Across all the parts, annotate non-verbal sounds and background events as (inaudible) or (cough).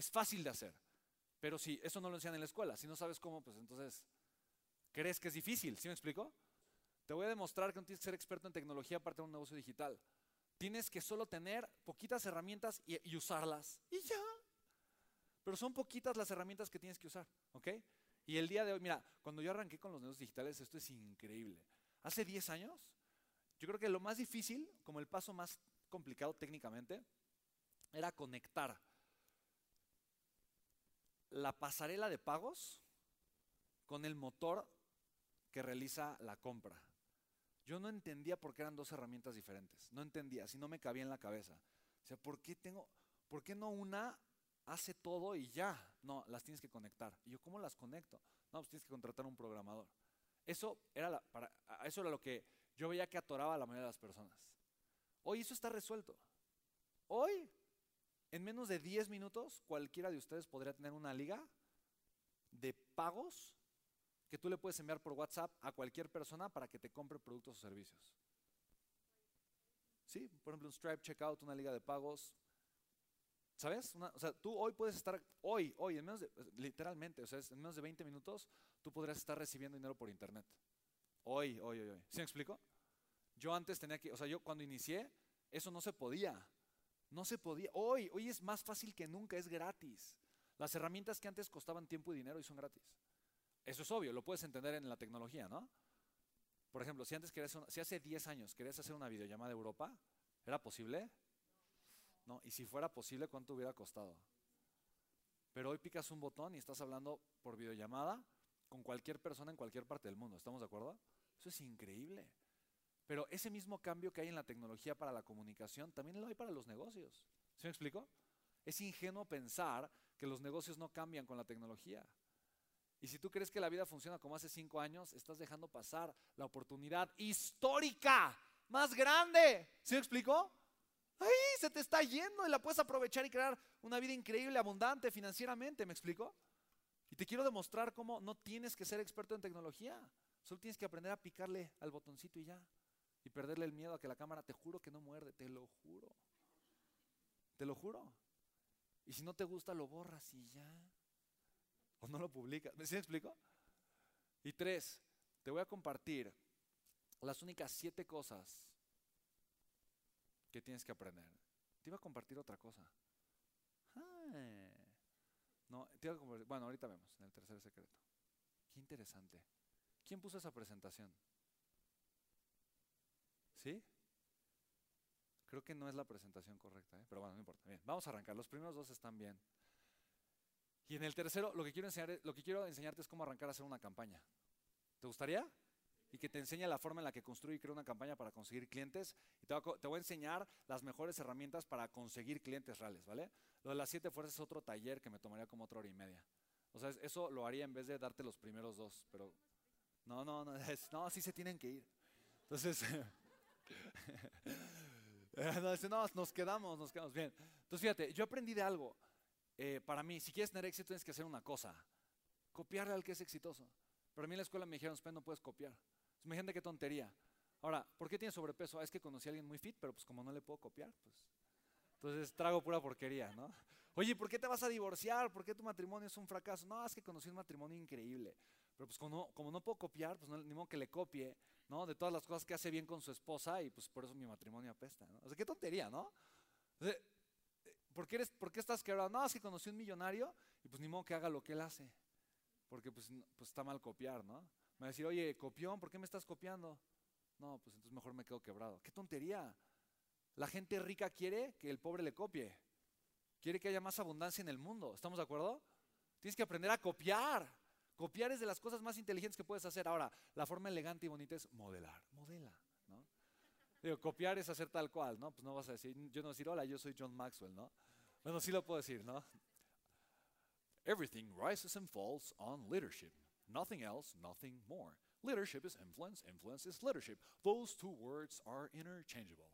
Es fácil de hacer. Pero si eso no lo enseñan en la escuela, si no sabes cómo, pues entonces crees que es difícil. ¿Sí me explico? Te voy a demostrar que no tienes que ser experto en tecnología para tener un negocio digital. Tienes que solo tener poquitas herramientas y, y usarlas. Y ya. Pero son poquitas las herramientas que tienes que usar. ¿Ok? Y el día de hoy, mira, cuando yo arranqué con los negocios digitales, esto es increíble. Hace 10 años, yo creo que lo más difícil, como el paso más complicado técnicamente, era conectar la pasarela de pagos con el motor que realiza la compra. Yo no entendía por qué eran dos herramientas diferentes. No entendía, si no me cabía en la cabeza. O sea, ¿por qué tengo, por qué no una hace todo y ya? No, las tienes que conectar. Y yo, ¿cómo las conecto? No, pues tienes que contratar un programador. Eso era, para, eso era lo que yo veía que atoraba a la mayoría de las personas. Hoy eso está resuelto. Hoy, en menos de 10 minutos, cualquiera de ustedes podría tener una liga de pagos que tú le puedes enviar por WhatsApp a cualquier persona para que te compre productos o servicios. Sí, por ejemplo, un Stripe Checkout, una liga de pagos. ¿Sabes? o sea, tú hoy puedes estar, hoy, hoy, en menos de, literalmente, o sea, en menos de 20 minutos, tú podrías estar recibiendo dinero por internet. Hoy, hoy, hoy, hoy. ¿Sí me explico? Yo antes tenía que, o sea, yo cuando inicié, eso no se podía. No se podía. Hoy, hoy es más fácil que nunca, es gratis. Las herramientas que antes costaban tiempo y dinero hoy son gratis. Eso es obvio, lo puedes entender en la tecnología, ¿no? Por ejemplo, si antes querías, si hace 10 años querías hacer una videollamada de Europa, ¿era posible? No, y si fuera posible, ¿cuánto hubiera costado? Pero hoy picas un botón y estás hablando por videollamada con cualquier persona en cualquier parte del mundo, ¿estamos de acuerdo? Eso es increíble. Pero ese mismo cambio que hay en la tecnología para la comunicación, también lo hay para los negocios. ¿Se me explico? Es ingenuo pensar que los negocios no cambian con la tecnología. Y si tú crees que la vida funciona como hace cinco años, estás dejando pasar la oportunidad histórica más grande. ¿Sí me explico? Ahí se te está yendo y la puedes aprovechar y crear una vida increíble, abundante financieramente. ¿Me explico? Y te quiero demostrar cómo no tienes que ser experto en tecnología. Solo tienes que aprender a picarle al botoncito y ya. Y perderle el miedo a que la cámara, te juro que no muerde, te lo juro. Te lo juro. Y si no te gusta, lo borras y ya o no lo publicas. ¿Me explico? Y tres, te voy a compartir las únicas siete cosas que tienes que aprender. Te iba a compartir otra cosa. No, te iba a compartir, bueno, ahorita vemos en el tercer secreto. Qué interesante. ¿Quién puso esa presentación? ¿Sí? Creo que no es la presentación correcta, ¿eh? pero bueno, no importa. Bien, vamos a arrancar. Los primeros dos están bien. Y en el tercero, lo que quiero, enseñar, lo que quiero enseñarte es cómo arrancar a hacer una campaña. ¿Te gustaría? Y que te enseñe la forma en la que construye y crea una campaña para conseguir clientes. Y te voy, a, enseñar las mejores herramientas para conseguir clientes reales, ¿vale? Lo de las siete fuerzas es otro taller que me tomaría como otra hora y media. O sea, eso lo haría en vez de darte los primeros dos, pero no, no, no, (laughs) no, así se tienen que ir. Entonces, (laughs) (laughs) no, nos quedamos, nos quedamos bien. Entonces, fíjate, yo aprendí de algo. Eh, para mí, si quieres tener éxito, tienes que hacer una cosa: copiarle al que es exitoso. Pero a mí en la escuela me dijeron, no puedes copiar. imagínate qué tontería. Ahora, ¿por qué tienes sobrepeso? Ah, es que conocí a alguien muy fit, pero pues como no le puedo copiar, pues. Entonces trago pura porquería, ¿no? Oye, ¿por qué te vas a divorciar? ¿Por qué tu matrimonio es un fracaso? No, es que conocí un matrimonio increíble. Pero pues como no, como no puedo copiar, pues no, ni modo que le copie, ¿no? De todas las cosas que hace bien con su esposa y pues por eso mi matrimonio apesta, ¿no? O sea, qué tontería, ¿no? O ¿por qué, eres, ¿por qué estás quebrado? No, es que conocí un millonario y pues ni modo que haga lo que él hace. Porque pues, pues está mal copiar, ¿no? Me va a decir, oye, copión, ¿por qué me estás copiando? No, pues entonces mejor me quedo quebrado. ¡Qué tontería! La gente rica quiere que el pobre le copie. Quiere que haya más abundancia en el mundo. ¿Estamos de acuerdo? Tienes que aprender a copiar. Copiar es de las cosas más inteligentes que puedes hacer. Ahora, la forma elegante y bonita es modelar. Modela, ¿no? Digo, copiar es hacer tal cual, ¿no? Pues no vas a decir, yo no decir, hola, yo soy John Maxwell, ¿no? Bueno, sí lo puedo decir, ¿no? Everything rises and falls on leadership. Nothing else, nothing more. Leadership is influence, influence is leadership. Those two words are interchangeable.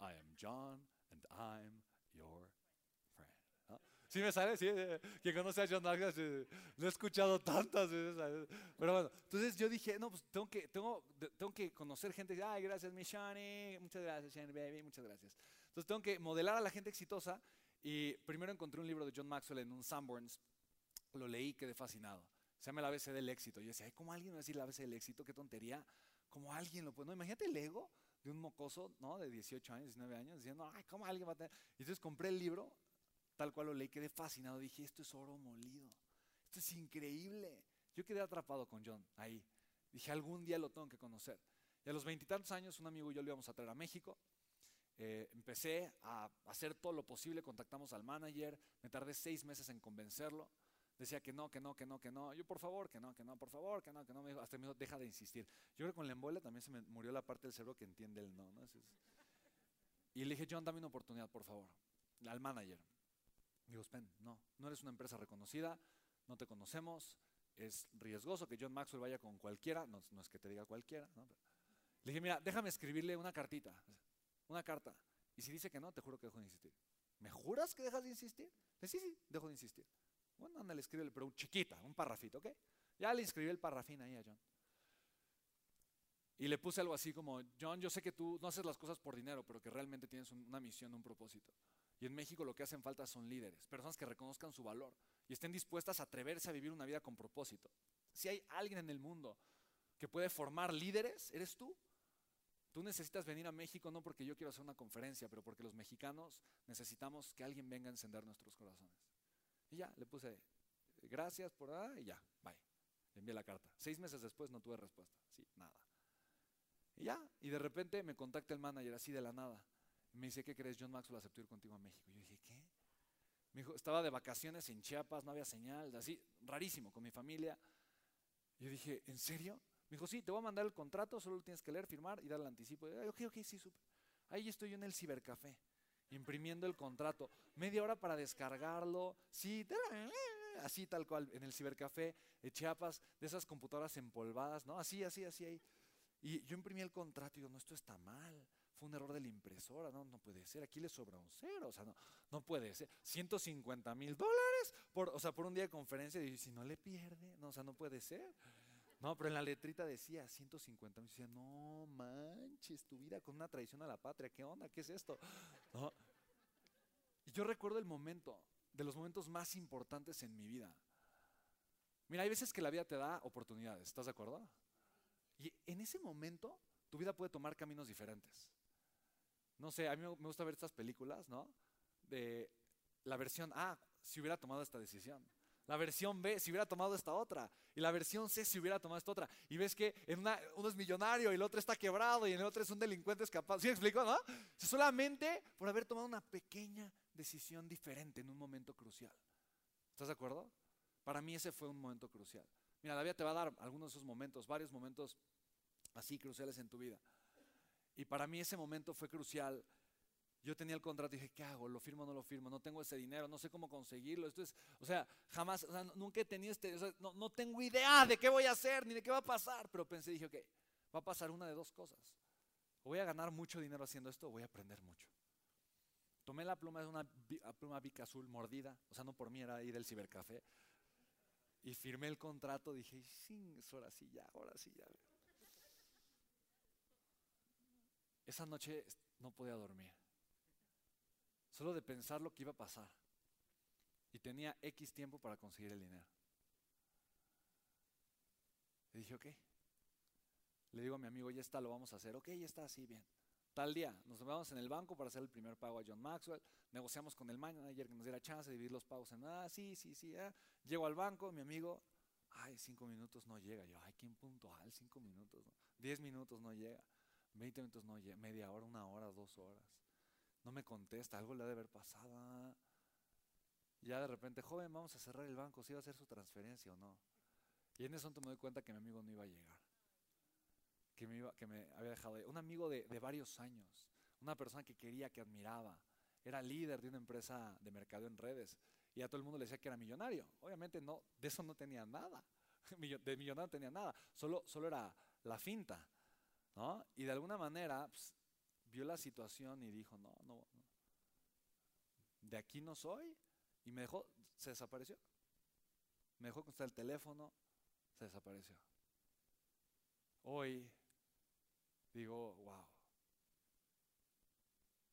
I am John and I'm your ¿Sí me sale? Sí, eh, que conoce a John Maxwell, lo he escuchado tantas veces. Pero bueno, entonces yo dije, no, pues tengo que, tengo, tengo que conocer gente. Ay, gracias, mi Shani. Muchas gracias, Shani Baby. Muchas gracias. Entonces tengo que modelar a la gente exitosa. Y primero encontré un libro de John Maxwell en un Sanborns, lo leí, quedé fascinado. Se llama El ABC del éxito. Yo decía, ¿cómo alguien va a decir el ABC del éxito? Qué tontería. ¿Cómo alguien lo puede? No, imagínate el ego de un mocoso, ¿no? De 18 años, 19 años, diciendo, ay, ¿cómo alguien va a tener? Y entonces compré el libro, tal cual lo leí, quedé fascinado. Dije, esto es oro molido. Esto es increíble. Yo quedé atrapado con John ahí. Dije, algún día lo tengo que conocer. Y a los veintitantos años, un amigo y yo lo íbamos a traer a México. Eh, empecé a hacer todo lo posible, contactamos al manager, me tardé seis meses en convencerlo. Decía que no, que no, que no, que no. Yo, por favor, que no, que no, por favor, que no, que no. Me dijo, hasta me dijo, deja de insistir. Yo creo que con la embolia también se me murió la parte del cerebro que entiende el no. ¿no? Y le dije, John, dame una oportunidad, por favor. Al manager. Digo, Spen, no, no eres una empresa reconocida, no te conocemos, es riesgoso que John Maxwell vaya con cualquiera, no, no es que te diga cualquiera. Le dije, mira, déjame escribirle una cartita, una carta. Y si dice que no, te juro que dejo de insistir. ¿Me juras que dejas de insistir? Le sí, sí, dejo de insistir. Bueno, anda, le escribe, pero chiquita, un parrafito, ¿ok? Ya le escribí el parrafín ahí a John. Y le puse algo así como, John, yo sé que tú no haces las cosas por dinero, pero que realmente tienes una misión, un propósito. Y en México lo que hacen falta son líderes, personas que reconozcan su valor y estén dispuestas a atreverse a vivir una vida con propósito. Si hay alguien en el mundo que puede formar líderes, eres tú. Tú necesitas venir a México no porque yo quiero hacer una conferencia, pero porque los mexicanos necesitamos que alguien venga a encender nuestros corazones. Y ya, le puse gracias por ah, y ya, bye. Le envié la carta. Seis meses después no tuve respuesta. Sí, nada. Y ya, y de repente me contacta el manager así de la nada. Me dice, ¿qué crees? John Maxwell aceptó ir contigo a México. Yo dije, ¿qué? Me dijo, estaba de vacaciones en Chiapas, no había señal, así, rarísimo, con mi familia. Yo dije, ¿en serio? Me dijo, sí, te voy a mandar el contrato, solo lo tienes que leer, firmar y dar el anticipo. Y, ok, ok, sí, súper. Ahí estoy yo en el cibercafé, imprimiendo el contrato. Media hora para descargarlo. Sí, así tal cual, en el cibercafé de Chiapas, de esas computadoras empolvadas, ¿no? Así, así, así ahí. Y yo imprimí el contrato y digo, no, esto está mal. Fue un error de la impresora, no, no puede ser. Aquí le sobra un cero, o sea, no, no puede ser. 150 mil dólares, por, o sea, por un día de conferencia. Y si no le pierde, no, o sea, no puede ser. No, pero en la letrita decía 150 mil. Decía, no manches, tu vida con una traición a la patria. ¿Qué onda? ¿Qué es esto? Y yo recuerdo el momento, de los momentos más importantes en mi vida. Mira, hay veces que la vida te da oportunidades, ¿estás de acuerdo? Y en ese momento tu vida puede tomar caminos diferentes. No sé, a mí me gusta ver estas películas, ¿no? De la versión A, si hubiera tomado esta decisión. La versión B, si hubiera tomado esta otra. Y la versión C, si hubiera tomado esta otra. Y ves que uno es millonario y el otro está quebrado y en el otro es un delincuente escapado. ¿Sí me explico, no? Solamente por haber tomado una pequeña decisión diferente en un momento crucial. ¿Estás de acuerdo? Para mí ese fue un momento crucial. Mira, la vida te va a dar algunos de esos momentos, varios momentos así cruciales en tu vida. Y para mí ese momento fue crucial yo tenía el contrato y dije, ¿qué hago? ¿Lo firmo o no lo firmo? No tengo ese dinero, no sé cómo conseguirlo. Esto es, o sea, jamás, nunca he tenido este, no, no, tengo idea de qué voy a hacer ni de qué va a pasar. Pero pensé, dije, ok, va a pasar una de dos cosas. Voy a ganar mucho dinero haciendo esto o voy a aprender mucho. Tomé la pluma, es una pluma bica azul mordida, o sea, no por mí, era ahí del cibercafé. Y firmé el contrato, dije, sí, ahora sí ya, ahora sí ya. Esa noche no podía dormir solo de pensar lo que iba a pasar. Y tenía X tiempo para conseguir el dinero. Le dije, ok. Le digo a mi amigo, ya está, lo vamos a hacer. Ok, ya está, así bien. Tal día, nos vamos en el banco para hacer el primer pago a John Maxwell. Negociamos con el manager que nos diera chance de dividir los pagos en, ah, sí, sí, sí. Ah. Llego al banco, mi amigo, ay, cinco minutos no llega. Yo, ay, ¿quién puntual? Cinco minutos, diez minutos no llega. Veinte minutos no. Media hora, una hora, dos horas no me contesta, algo le ha de haber pasado. Ah. Ya de repente, joven, vamos a cerrar el banco, si va a hacer su transferencia o no. Y en eso me doy cuenta que mi amigo no iba a llegar. Que me, iba, que me había dejado. Un amigo de, de varios años, una persona que quería, que admiraba. Era líder de una empresa de mercado en redes. Y a todo el mundo le decía que era millonario. Obviamente no, de eso no tenía nada. (laughs) De millonario no tenía nada. Solo, solo era la finta. ¿No? Y de alguna manera, pues, vio la situación y dijo, no, no, de aquí no soy. Y me dejó, se desapareció. Me dejó contestar el teléfono, se desapareció. Hoy digo, wow.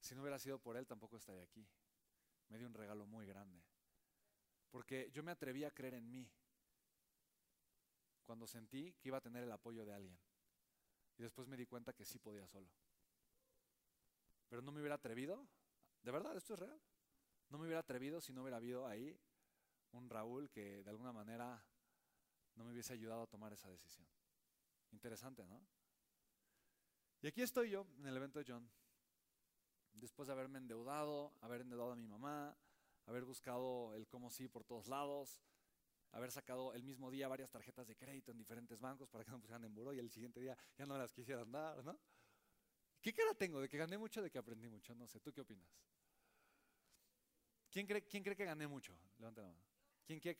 Si no hubiera sido por él, tampoco estaría aquí. me dio un regalo muy grande. Porque yo me atreví a creer en mí cuando sentí que iba a tener el apoyo de alguien. Y después me di cuenta que sí podía solo. Pero no me hubiera atrevido, de verdad, esto es real. No me hubiera atrevido si no hubiera habido ahí un Raúl que de alguna manera no me hubiese ayudado a tomar esa decisión. Interesante, ¿no? Y aquí estoy yo en el evento de John, después de haberme endeudado, haber endeudado a mi mamá, haber buscado el cómo sí por todos lados, haber sacado el mismo día varias tarjetas de crédito en diferentes bancos para que no pusieran en buró y el siguiente día ya no las quisieran dar, ¿no? ¿Qué cara tengo? ¿De que gané mucho de que aprendí mucho? No sé, ¿tú qué opinas? ¿Quién cree, quién cree que gané mucho? Levanta la mano. ¿Quién cree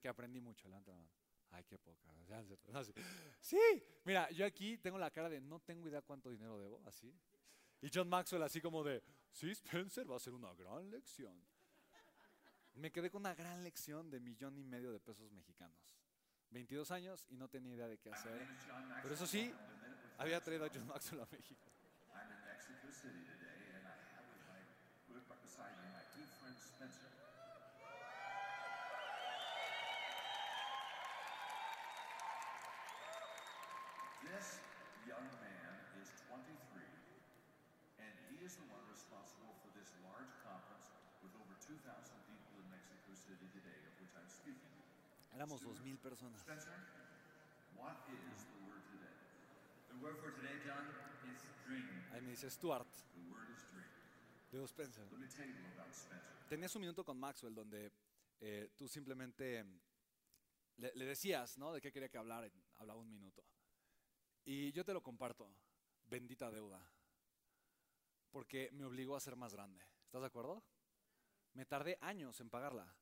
que, aprendí mucho? Levanta la mano. Ay, qué poca. Sí, mira, yo aquí tengo la cara de no tengo idea cuánto dinero debo, así. Y John Maxwell así como de, sí, Spencer, va a ser una gran lección. Me quedé con una gran lección de millón y medio de pesos mexicanos. 22 años y no tenía idea de qué hacer. Pero eso sí, había traído a John Maxwell a México. Éramos dos mil personas. Spencer, what is the? The word for today, John, is dream. Ahí me dice Stuart. Dream. Digo Spencer. Let me tell you about Spencer. Tenías un minuto con Maxwell donde eh, tú simplemente le, le, decías, ¿no? De qué quería que hablara. Hablaba un minuto. Y yo te lo comparto. Bendita deuda. Porque me obligó a ser más grande. ¿Estás de acuerdo? Me tardé años en pagarla.